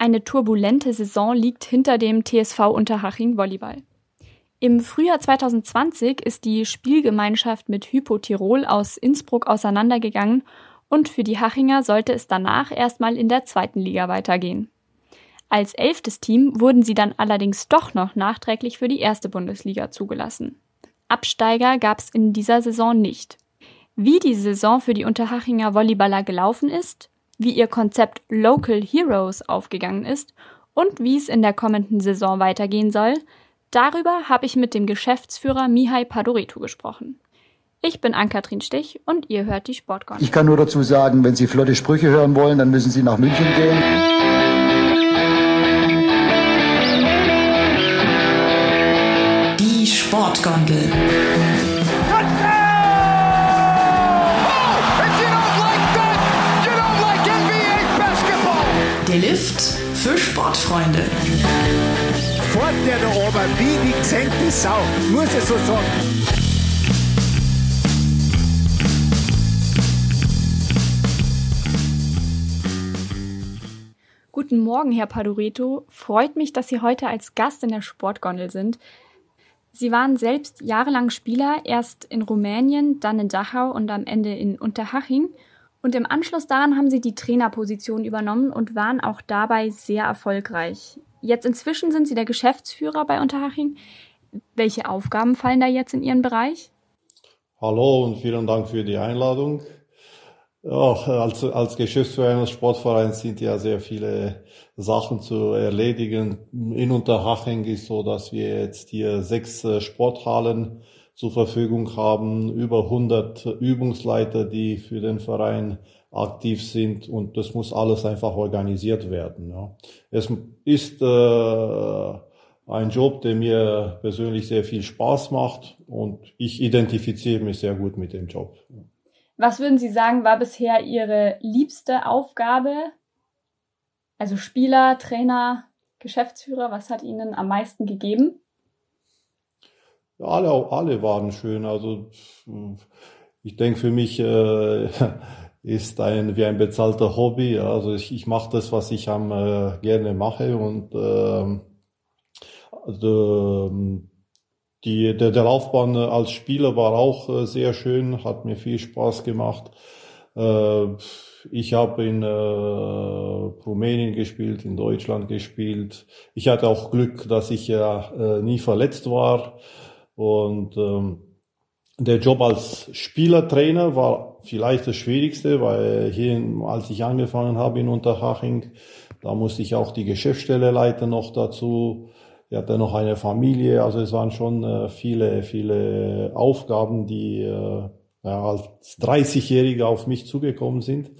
Eine turbulente Saison liegt hinter dem TSV Unterhaching Volleyball. Im Frühjahr 2020 ist die Spielgemeinschaft mit Hypo Tirol aus Innsbruck auseinandergegangen und für die Hachinger sollte es danach erstmal in der zweiten Liga weitergehen. Als elftes Team wurden sie dann allerdings doch noch nachträglich für die erste Bundesliga zugelassen. Absteiger gab es in dieser Saison nicht. Wie die Saison für die Unterhachinger Volleyballer gelaufen ist, wie ihr Konzept Local Heroes aufgegangen ist und wie es in der kommenden Saison weitergehen soll, darüber habe ich mit dem Geschäftsführer Mihai Padoretu gesprochen. Ich bin Ann-Kathrin Stich und ihr hört die Sportgone. Ich kann nur dazu sagen, wenn Sie flotte Sprüche hören wollen, dann müssen Sie nach München gehen. Die Sportgondel. Der Lift für Sportfreunde. Fort der da oben, wie die gesenkte Sau, muss ich so sagen. Guten Morgen, Herr Padoreto. Freut mich, dass Sie heute als Gast in der Sportgondel sind. Sie waren selbst jahrelang Spieler, erst in Rumänien, dann in Dachau und am Ende in Unterhaching. Und im Anschluss daran haben sie die Trainerposition übernommen und waren auch dabei sehr erfolgreich. Jetzt inzwischen sind sie der Geschäftsführer bei Unterhaching. Welche Aufgaben fallen da jetzt in Ihren Bereich? Hallo und vielen Dank für die Einladung. Ja, als, als Geschäftsführer eines Sportvereins sind ja sehr viele Sachen zu erledigen. In Unterhaching ist so, dass wir jetzt hier sechs äh, Sporthallen zur Verfügung haben, über 100 Übungsleiter, die für den Verein aktiv sind und das muss alles einfach organisiert werden. Ja. Es ist äh, ein Job, der mir persönlich sehr viel Spaß macht und ich identifiziere mich sehr gut mit dem Job. Was würden Sie sagen, war bisher Ihre liebste Aufgabe? Also Spieler, Trainer, Geschäftsführer, was hat Ihnen am meisten gegeben? Alle, alle waren schön. Also ich denke für mich äh, ist ein wie ein bezahlter Hobby. Also ich, ich mache das, was ich am äh, gerne mache und äh, also, die, der, der Laufbahn als Spieler war auch äh, sehr schön, hat mir viel Spaß gemacht. Äh, ich habe in äh, Rumänien gespielt, in Deutschland gespielt. Ich hatte auch Glück, dass ich ja äh, nie verletzt war. Und ähm, der Job als Spielertrainer war vielleicht das Schwierigste, weil hier, als ich angefangen habe in Unterhaching, da musste ich auch die Geschäftsstelle leiten noch dazu. Ich hatte noch eine Familie, also es waren schon äh, viele, viele Aufgaben, die äh, ja, als 30-Jähriger auf mich zugekommen sind.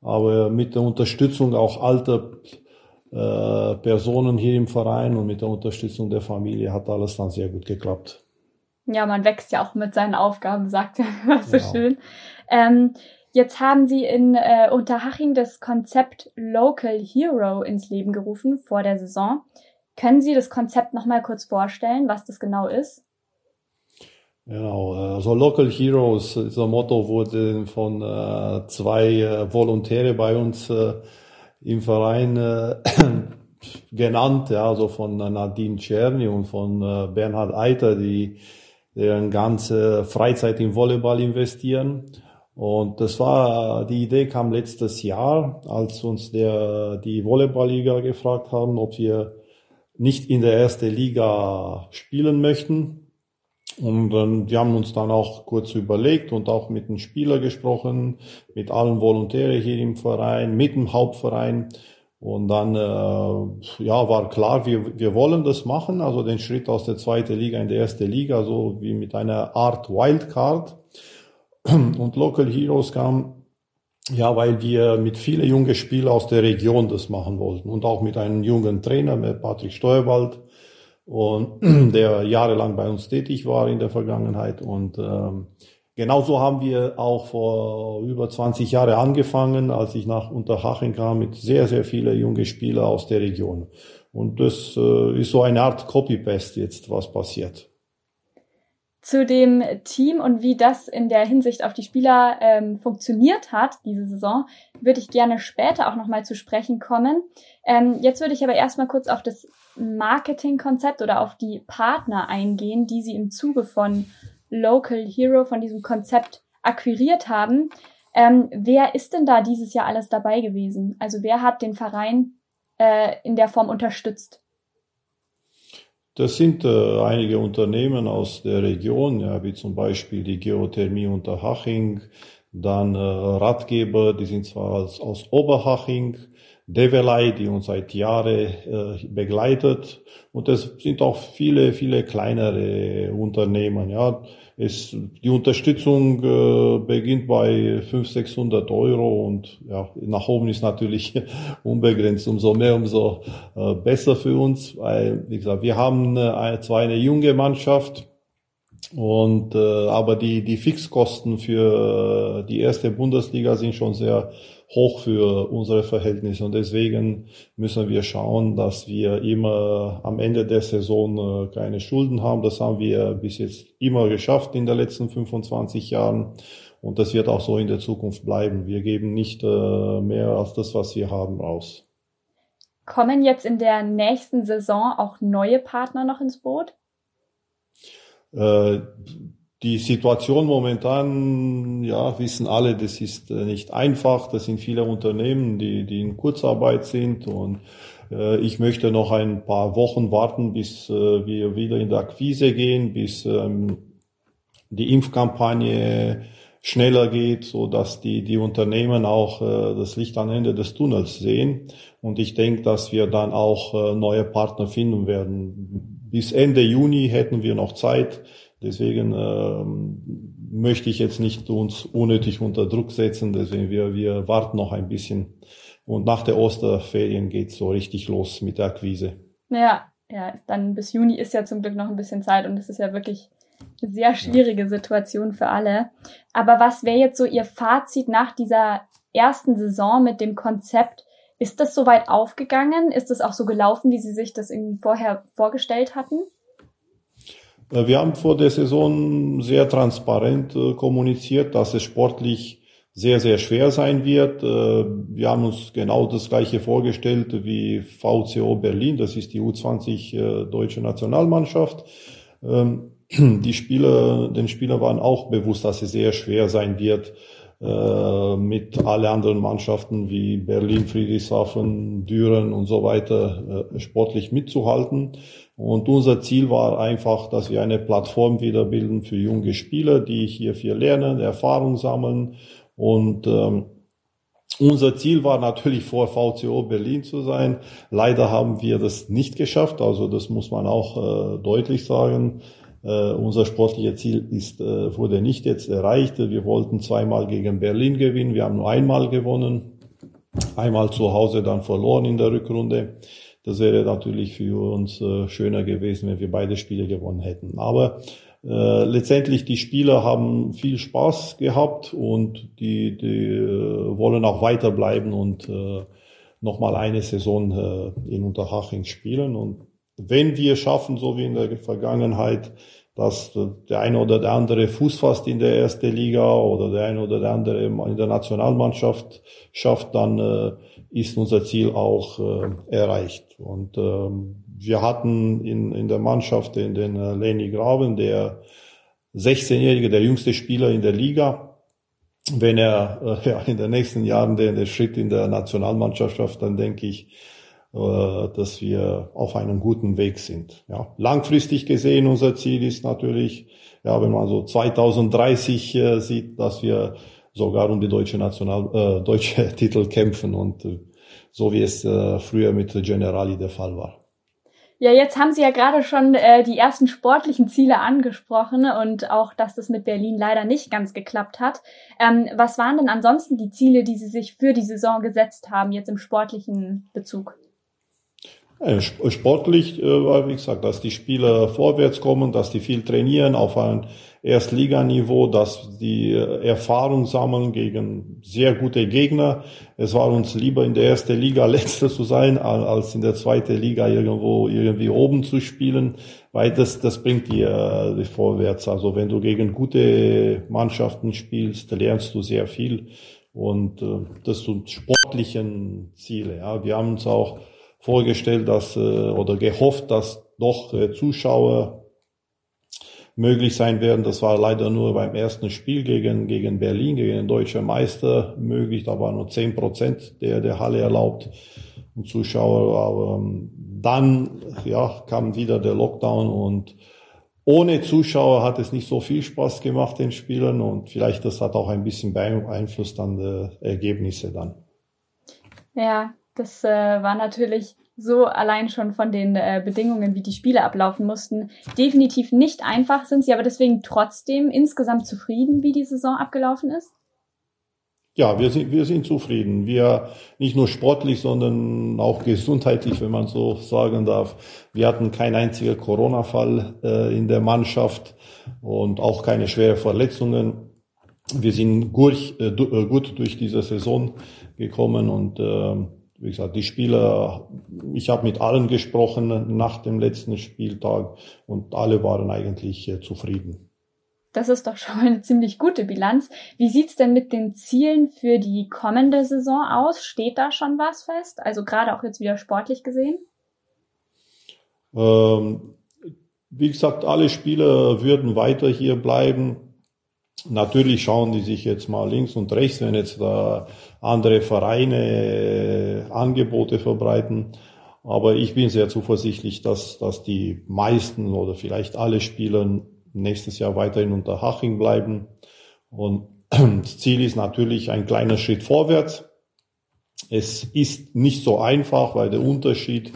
Aber mit der Unterstützung auch alter äh, Personen hier im Verein und mit der Unterstützung der Familie hat alles dann sehr gut geklappt. Ja, man wächst ja auch mit seinen Aufgaben, sagt er immer so ja. schön. Ähm, jetzt haben Sie in äh, Unterhaching das Konzept Local Hero ins Leben gerufen vor der Saison. Können Sie das Konzept nochmal kurz vorstellen, was das genau ist? Genau, also Local Heroes, dieser Motto wurde von äh, zwei äh, Volontäre bei uns äh, im Verein äh, genannt, ja, also von Nadine Czerny und von äh, Bernhard Eiter, die deren ganze Freizeit in Volleyball investieren. Und das war, die Idee kam letztes Jahr, als uns der, die Volleyballliga gefragt haben, ob wir nicht in der ersten Liga spielen möchten. Und dann, die haben uns dann auch kurz überlegt und auch mit den Spielern gesprochen, mit allen Volontären hier im Verein, mit dem Hauptverein. Und dann äh, ja, war klar, wir, wir wollen das machen, also den Schritt aus der zweiten Liga in die erste Liga, so wie mit einer Art Wildcard. Und Local Heroes kam, ja, weil wir mit vielen jungen Spielern aus der Region das machen wollten und auch mit einem jungen Trainer, mit Patrick Steuerwald, und der jahrelang bei uns tätig war in der Vergangenheit. Und ähm, Genauso haben wir auch vor über 20 Jahren angefangen, als ich nach Unterhaching kam, mit sehr, sehr vielen jungen Spielern aus der Region. Und das äh, ist so eine Art Copy-Paste jetzt, was passiert. zu dem Team und wie das in der Hinsicht auf die Spieler ähm, funktioniert hat, diese Saison, würde ich gerne später auch nochmal zu sprechen kommen. Ähm, jetzt würde ich aber erstmal kurz auf das Marketingkonzept oder auf die Partner eingehen, die Sie im Zuge von Local Hero, von diesem Konzept akquiriert haben. Ähm, wer ist denn da dieses Jahr alles dabei gewesen? Also wer hat den Verein äh, in der Form unterstützt? Das sind äh, einige Unternehmen aus der Region, ja, wie zum Beispiel die Geothermie Unterhaching, dann äh, Ratgeber, die sind zwar aus, aus Oberhaching, Develei, die uns seit Jahren äh, begleitet. Und es sind auch viele, viele kleinere Unternehmen. Ja, es, die Unterstützung äh, beginnt bei 500, 600 Euro und ja, nach oben ist natürlich unbegrenzt. Umso mehr, umso äh, besser für uns. Weil, wie gesagt, wir haben zwar eine junge Mannschaft, und äh, aber die die Fixkosten für die erste Bundesliga sind schon sehr hoch für unsere Verhältnisse und deswegen müssen wir schauen, dass wir immer am Ende der Saison äh, keine Schulden haben. Das haben wir bis jetzt immer geschafft in den letzten 25 Jahren und das wird auch so in der Zukunft bleiben. Wir geben nicht äh, mehr als das, was wir haben, raus. Kommen jetzt in der nächsten Saison auch neue Partner noch ins Boot? Äh, die Situation momentan, ja, wissen alle, das ist äh, nicht einfach. Das sind viele Unternehmen, die, die in Kurzarbeit sind und äh, ich möchte noch ein paar Wochen warten, bis äh, wir wieder in der Akquise gehen, bis ähm, die Impfkampagne schneller geht, so dass die, die Unternehmen auch äh, das Licht am Ende des Tunnels sehen. Und ich denke, dass wir dann auch äh, neue Partner finden werden. Bis Ende Juni hätten wir noch Zeit, Deswegen ähm, möchte ich jetzt nicht uns unnötig unter Druck setzen. Deswegen wir, wir warten noch ein bisschen. Und nach der Osterferien geht's so richtig los mit der Akquise. Ja, ja, dann bis Juni ist ja zum Glück noch ein bisschen Zeit und es ist ja wirklich eine sehr schwierige ja. Situation für alle. Aber was wäre jetzt so Ihr Fazit nach dieser ersten Saison mit dem Konzept? Ist das soweit aufgegangen? Ist das auch so gelaufen, wie Sie sich das irgendwie vorher vorgestellt hatten? Äh, wir haben vor der Saison sehr transparent äh, kommuniziert, dass es sportlich sehr, sehr schwer sein wird. Äh, wir haben uns genau das Gleiche vorgestellt wie VCO Berlin. Das ist die U20 deutsche Nationalmannschaft. Die Spieler, den Spielern waren auch bewusst, dass es sehr schwer sein wird, mit alle anderen Mannschaften wie Berlin, Friedrichshafen, Düren und so weiter sportlich mitzuhalten. Und unser Ziel war einfach, dass wir eine Plattform wieder bilden für junge Spieler, die hier viel lernen, Erfahrung sammeln. Und ähm, unser Ziel war natürlich vor VCO Berlin zu sein. Leider haben wir das nicht geschafft. Also das muss man auch äh, deutlich sagen. Uh, unser sportliches Ziel ist, uh, wurde nicht jetzt erreicht. Wir wollten zweimal gegen Berlin gewinnen. Wir haben nur einmal gewonnen. Einmal zu Hause dann verloren in der Rückrunde. Das wäre natürlich für uns äh, schöner gewesen, wenn wir beide Spiele gewonnen hätten. Aber äh, letztendlich die Spieler haben viel Spaß gehabt und die, die äh, wollen auch weiterbleiben und äh, nochmal eine Saison äh, in Unterhaching spielen. Und wenn wir schaffen, so wie in der Vergangenheit, dass der eine oder der andere Fuß fasst in der ersten Liga oder der eine oder der andere in der Nationalmannschaft schafft, dann äh, ist unser Ziel auch äh, erreicht. Und ähm, wir hatten in, in der Mannschaft den, den äh, Lenny Graben, der 16-jährige, der jüngste Spieler in der Liga. Wenn er äh, ja, in den nächsten Jahren den, den Schritt in der Nationalmannschaft schafft, dann denke ich, dass wir auf einem guten Weg sind. Ja, langfristig gesehen, unser Ziel ist natürlich, ja, wenn man so 2030 äh, sieht, dass wir sogar um die deutsche National, äh, deutsche Titel kämpfen und äh, so wie es äh, früher mit Generali der Fall war. Ja, jetzt haben Sie ja gerade schon äh, die ersten sportlichen Ziele angesprochen und auch, dass das mit Berlin leider nicht ganz geklappt hat. Ähm, was waren denn ansonsten die Ziele, die Sie sich für die Saison gesetzt haben, jetzt im sportlichen Bezug? Sportlich, wie gesagt, dass die Spieler vorwärts kommen, dass die viel trainieren auf ein Erstliganiveau, dass die Erfahrung sammeln gegen sehr gute Gegner. Es war uns lieber in der ersten Liga letzter zu sein, als in der zweiten Liga irgendwo irgendwie oben zu spielen, weil das, das bringt dir äh, vorwärts. Also wenn du gegen gute Mannschaften spielst, lernst du sehr viel und äh, das sind sportlichen Ziele. Ja. Wir haben uns auch vorgestellt, dass äh, oder gehofft, dass doch äh, Zuschauer möglich sein werden. Das war leider nur beim ersten Spiel gegen, gegen Berlin, gegen den deutschen Meister möglich. Da waren nur zehn Prozent der, der Halle erlaubt und Zuschauer. Aber ähm, dann ja, kam wieder der Lockdown und ohne Zuschauer hat es nicht so viel Spaß gemacht den Spielern und vielleicht das hat auch ein bisschen beeinflusst an die Ergebnisse dann. Ja, das äh, war natürlich so allein schon von den äh, Bedingungen, wie die Spiele ablaufen mussten, definitiv nicht einfach. Sind Sie aber deswegen trotzdem insgesamt zufrieden, wie die Saison abgelaufen ist? Ja, wir sind, wir sind zufrieden. Wir nicht nur sportlich, sondern auch gesundheitlich, wenn man so sagen darf. Wir hatten keinen einzigen Corona-Fall äh, in der Mannschaft und auch keine schweren Verletzungen. Wir sind gut, äh, äh gut durch diese Saison gekommen und äh, wie gesagt, die Spieler, ich habe mit allen gesprochen nach dem letzten Spieltag und alle waren eigentlich äh, zufrieden. Das ist doch schon mal eine ziemlich gute Bilanz. Wie sieht's denn mit den Zielen für die kommende Saison aus? Steht da schon was fest? Also gerade auch jetzt wieder sportlich gesehen? Ähm, wie gesagt, alle Spieler würden weiter hier bleiben. Natürlich schauen die sich jetzt mal links und rechts, wenn jetzt da andere Vereine äh, Angebote verbreiten. Aber ich bin sehr zuversichtlich, dass, dass die meisten oder vielleicht alle Spieler nächstes Jahr weiterhin unter Haching bleiben. Und das Ziel ist natürlich ein kleiner Schritt vorwärts. Es ist nicht so einfach, weil der Unterschied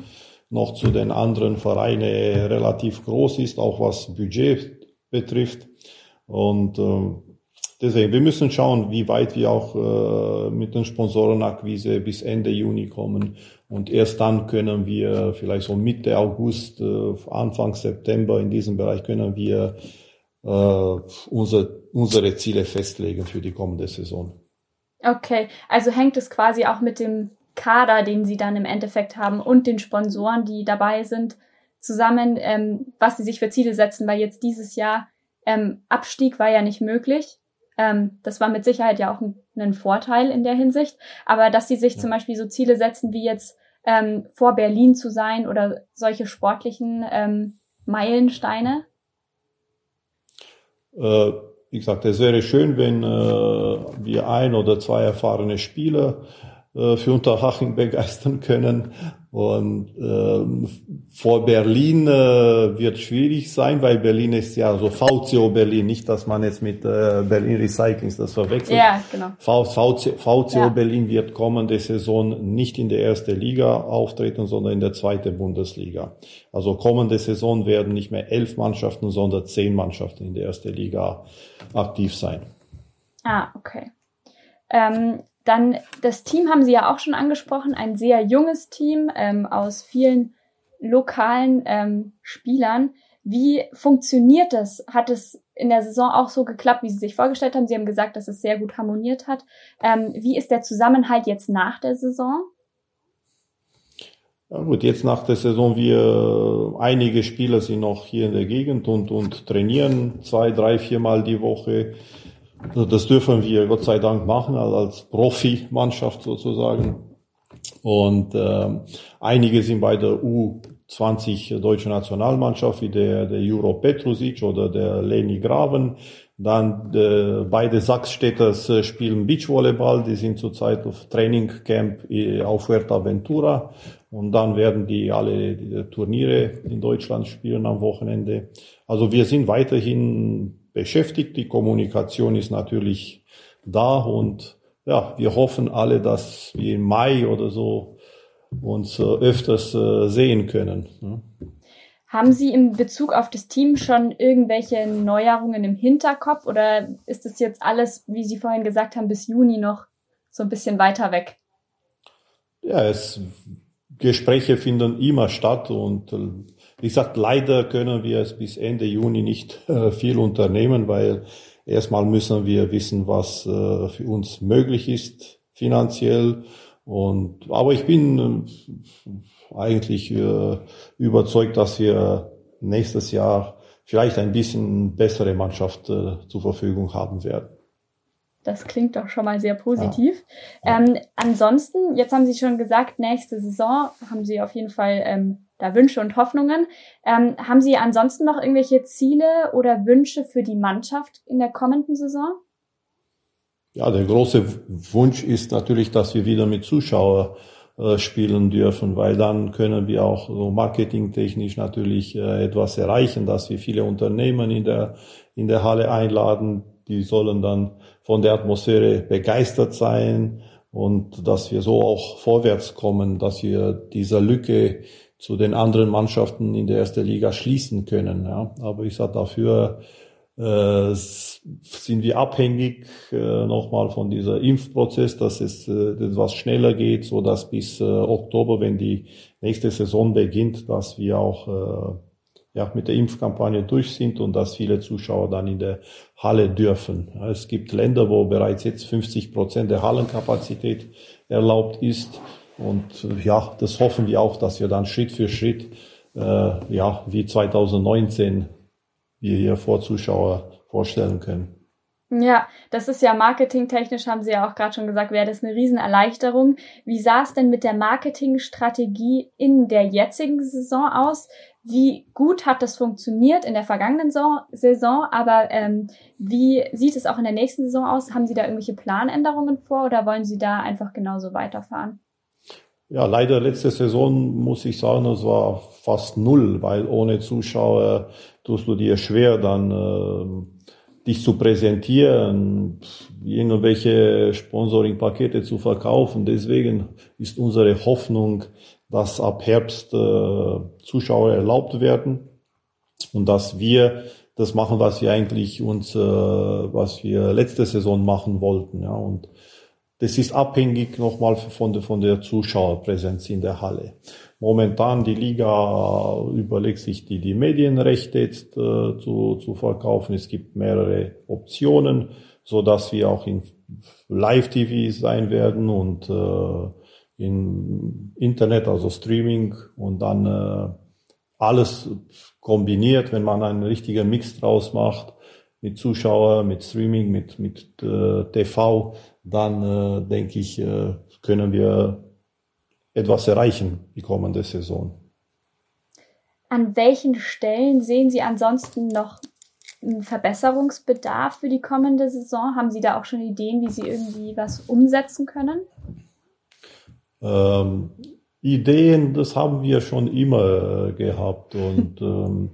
noch zu den anderen Vereinen relativ groß ist, auch was Budget betrifft. Und äh, deswegen, wir müssen schauen, wie weit wir auch äh, mit den Sponsorenakquise bis Ende Juni kommen. Und erst dann können wir vielleicht so Mitte August, äh, Anfang September in diesem Bereich können wir äh, unser, unsere Ziele festlegen für die kommende Saison. Okay, also hängt es quasi auch mit dem Kader, den Sie dann im Endeffekt haben und den Sponsoren, die dabei sind, zusammen, ähm, was Sie sich für Ziele setzen, weil jetzt dieses Jahr ähm, Abstieg war ja nicht möglich. Ähm, das war mit Sicherheit ja auch ein, ein, Vorteil in der Hinsicht. Aber dass sie sich ja. zum Beispiel so Ziele setzen, wie jetzt ähm, vor Berlin zu sein oder solche sportlichen ähm, Meilensteine? Äh, wie gesagt, es wäre schön, wenn äh, wir ein oder zwei erfahrene Spieler äh, für Unterhaching begeistern können. Und äh, vor Berlin äh, wird schwierig sein, weil Berlin ist ja so VCO Berlin, nicht, dass man jetzt mit äh, Berlin Recycling das verwechselt. Ja, genau. VCO, VCO ja. Berlin wird kommende Saison nicht in der ersten Liga auftreten, sondern in der zweiten Bundesliga. Also kommende Saison werden nicht mehr elf Mannschaften, sondern zehn Mannschaften in der ersten Liga aktiv sein. Ah, okay. Ähm, dann das Team haben Sie ja auch schon angesprochen, ein sehr junges Team ähm, aus vielen lokalen ähm, Spielern. Wie funktioniert das? Hat es in der Saison auch so geklappt, wie Sie sich vorgestellt haben? Sie haben gesagt, dass es sehr gut harmoniert hat. Ähm, wie ist der Zusammenhalt jetzt nach der Saison? Ja gut, jetzt nach der Saison, wir einige Spieler sind noch hier in der Gegend und, und trainieren zwei, drei, viermal die Woche. Also das dürfen wir Gott sei Dank machen, also als Profimannschaft sozusagen. Und äh, einige sind bei der U20 deutsche Nationalmannschaft, wie der, der Juro Petrusic oder der Leni Graven. Dann äh, beide Sachsstädters äh, spielen Beachvolleyball, die sind zurzeit auf Trainingcamp äh, auf Fuerteventura. Und dann werden die alle die Turniere in Deutschland spielen am Wochenende. Also wir sind weiterhin beschäftigt. Die Kommunikation ist natürlich da und ja, wir hoffen alle, dass wir im Mai oder so uns äh, öfters äh, sehen können. Ne? Haben Sie in Bezug auf das Team schon irgendwelche Neuerungen im Hinterkopf oder ist es jetzt alles, wie Sie vorhin gesagt haben, bis Juni noch so ein bisschen weiter weg? Ja, es Gespräche finden immer statt und äh, wie gesagt, leider können wir es bis Ende Juni nicht äh, viel unternehmen, weil erstmal müssen wir wissen, was äh, für uns möglich ist finanziell. Und aber ich bin äh, eigentlich äh, überzeugt, dass wir nächstes Jahr vielleicht ein bisschen bessere Mannschaft äh, zur Verfügung haben werden. Das klingt doch schon mal sehr positiv. Ja. Ähm, ansonsten, jetzt haben Sie schon gesagt, nächste Saison haben Sie auf jeden Fall ähm, da Wünsche und Hoffnungen. Ähm, haben Sie ansonsten noch irgendwelche Ziele oder Wünsche für die Mannschaft in der kommenden Saison? Ja, der große Wunsch ist natürlich, dass wir wieder mit Zuschauern äh, spielen dürfen, weil dann können wir auch so marketingtechnisch natürlich äh, etwas erreichen, dass wir viele Unternehmen in der, in der Halle einladen. Die sollen dann von der Atmosphäre begeistert sein und dass wir so auch vorwärts kommen, dass wir diese Lücke zu den anderen Mannschaften in der ersten Liga schließen können. Ja. Aber ich sage dafür, äh, sind wir abhängig äh, nochmal von dieser Impfprozess, dass es äh, etwas schneller geht, so dass bis äh, Oktober, wenn die nächste Saison beginnt, dass wir auch äh, ja, mit der Impfkampagne durch sind und dass viele Zuschauer dann in der Halle dürfen. Es gibt Länder, wo bereits jetzt 50 Prozent der Hallenkapazität erlaubt ist. Und äh, ja, das hoffen wir auch, dass wir dann Schritt für Schritt, äh, ja, wie 2019, wir hier vor Zuschauer vorstellen können. Ja, das ist ja marketingtechnisch, haben Sie ja auch gerade schon gesagt, wäre das eine Riesenerleichterung. Wie sah es denn mit der Marketingstrategie in der jetzigen Saison aus? Wie gut hat das funktioniert in der vergangenen Saison, aber ähm, wie sieht es auch in der nächsten Saison aus? Haben Sie da irgendwelche Planänderungen vor oder wollen Sie da einfach genauso weiterfahren? Ja, leider letzte Saison muss ich sagen, es war fast null, weil ohne Zuschauer tust du dir schwer, dann äh, dich zu präsentieren, irgendwelche Sponsoring-Pakete zu verkaufen. Deswegen ist unsere Hoffnung, dass ab Herbst äh, Zuschauer erlaubt werden und dass wir das machen, was wir eigentlich uns, äh, was wir letzte Saison machen wollten. Ja, und das ist abhängig nochmal von der, von der Zuschauerpräsenz in der Halle. Momentan die Liga überlegt sich die, die Medienrechte jetzt äh, zu, zu verkaufen. Es gibt mehrere Optionen, so dass wir auch in Live-TV sein werden und äh, in Internet, also Streaming und dann äh, alles kombiniert, wenn man einen richtigen Mix draus macht mit Zuschauer, mit Streaming, mit, mit äh, TV, dann äh, denke ich, äh, können wir etwas erreichen die kommende Saison. An welchen Stellen sehen Sie ansonsten noch einen Verbesserungsbedarf für die kommende Saison? Haben Sie da auch schon Ideen, wie Sie irgendwie was umsetzen können? Ähm, Ideen, das haben wir schon immer äh, gehabt und ähm,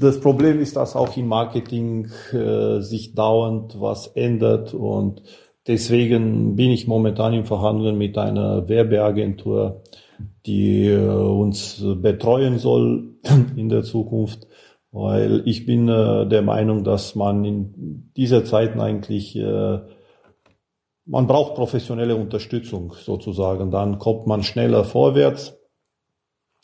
das Problem ist, dass auch im Marketing äh, sich dauernd was ändert und deswegen bin ich momentan im Verhandeln mit einer Werbeagentur, die äh, uns betreuen soll in der Zukunft, weil ich bin äh, der Meinung, dass man in dieser Zeiten eigentlich äh, man braucht professionelle Unterstützung sozusagen, dann kommt man schneller vorwärts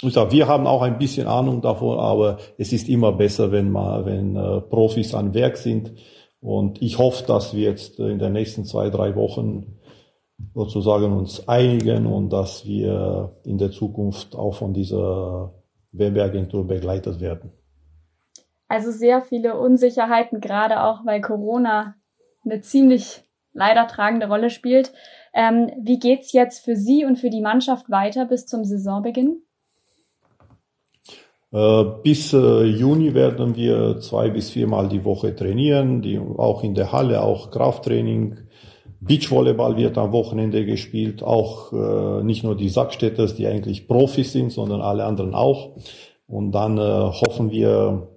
ich sag, wir haben auch ein bisschen Ahnung davon, aber es ist immer besser, wenn mal, wenn äh, Profis an Werk sind. Und ich hoffe, dass wir jetzt in den nächsten zwei, drei Wochen sozusagen uns einigen und dass wir in der Zukunft auch von dieser Werbeagentur begleitet werden. Also sehr viele Unsicherheiten, gerade auch weil Corona eine ziemlich leider tragende Rolle spielt. Ähm, wie geht's jetzt für Sie und für die Mannschaft weiter bis zum Saisonbeginn? Äh, bis äh, Juni werden wir zwei bis viermal die Woche trainieren, die, auch in der Halle, auch Krafttraining. Beachvolleyball wird am Wochenende gespielt, auch äh, nicht nur die Sackstädters, die eigentlich Profis sind, sondern alle anderen auch. Und dann äh, hoffen wir,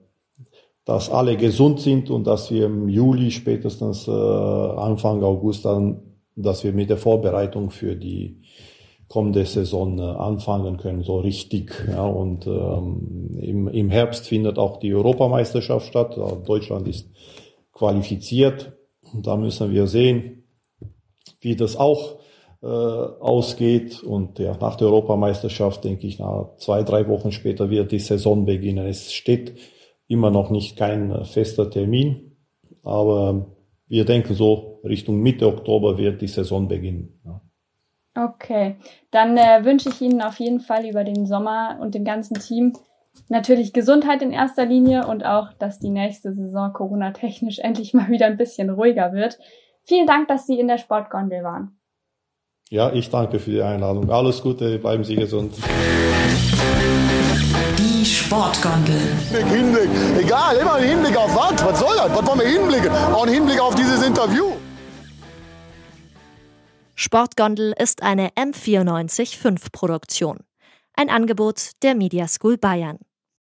dass alle gesund sind und dass wir im Juli spätestens äh, Anfang August dann, dass wir mit der Vorbereitung für die kommende Saison äh, anfangen können, so richtig. Ja, und ähm, im, im Herbst findet auch die Europameisterschaft statt. Deutschland ist qualifiziert. Und da müssen wir sehen, wie das auch äh, ausgeht. Und ja, nach der Europameisterschaft, denke ich, nach zwei, drei Wochen später wird die Saison beginnen. Es steht immer noch nicht kein äh, fester Termin, aber wir denken so, Richtung Mitte Oktober wird die Saison beginnen. Okay, dann äh, wünsche ich Ihnen auf jeden Fall über den Sommer und dem ganzen Team natürlich Gesundheit in erster Linie und auch, dass die nächste Saison Corona-technisch endlich mal wieder ein bisschen ruhiger wird. Vielen Dank, dass Sie in der Sportgondel waren. Ja, ich danke für die Einladung. Alles Gute, bleiben Sie gesund. Die Sportgondel. Hinblick, egal, immer ein Hinblick auf was? Was soll das? Was wollen wir hinblicken? Auch ein Hinblick auf dieses Interview. Sportgondel ist eine M945 Produktion. Ein Angebot der Media School Bayern.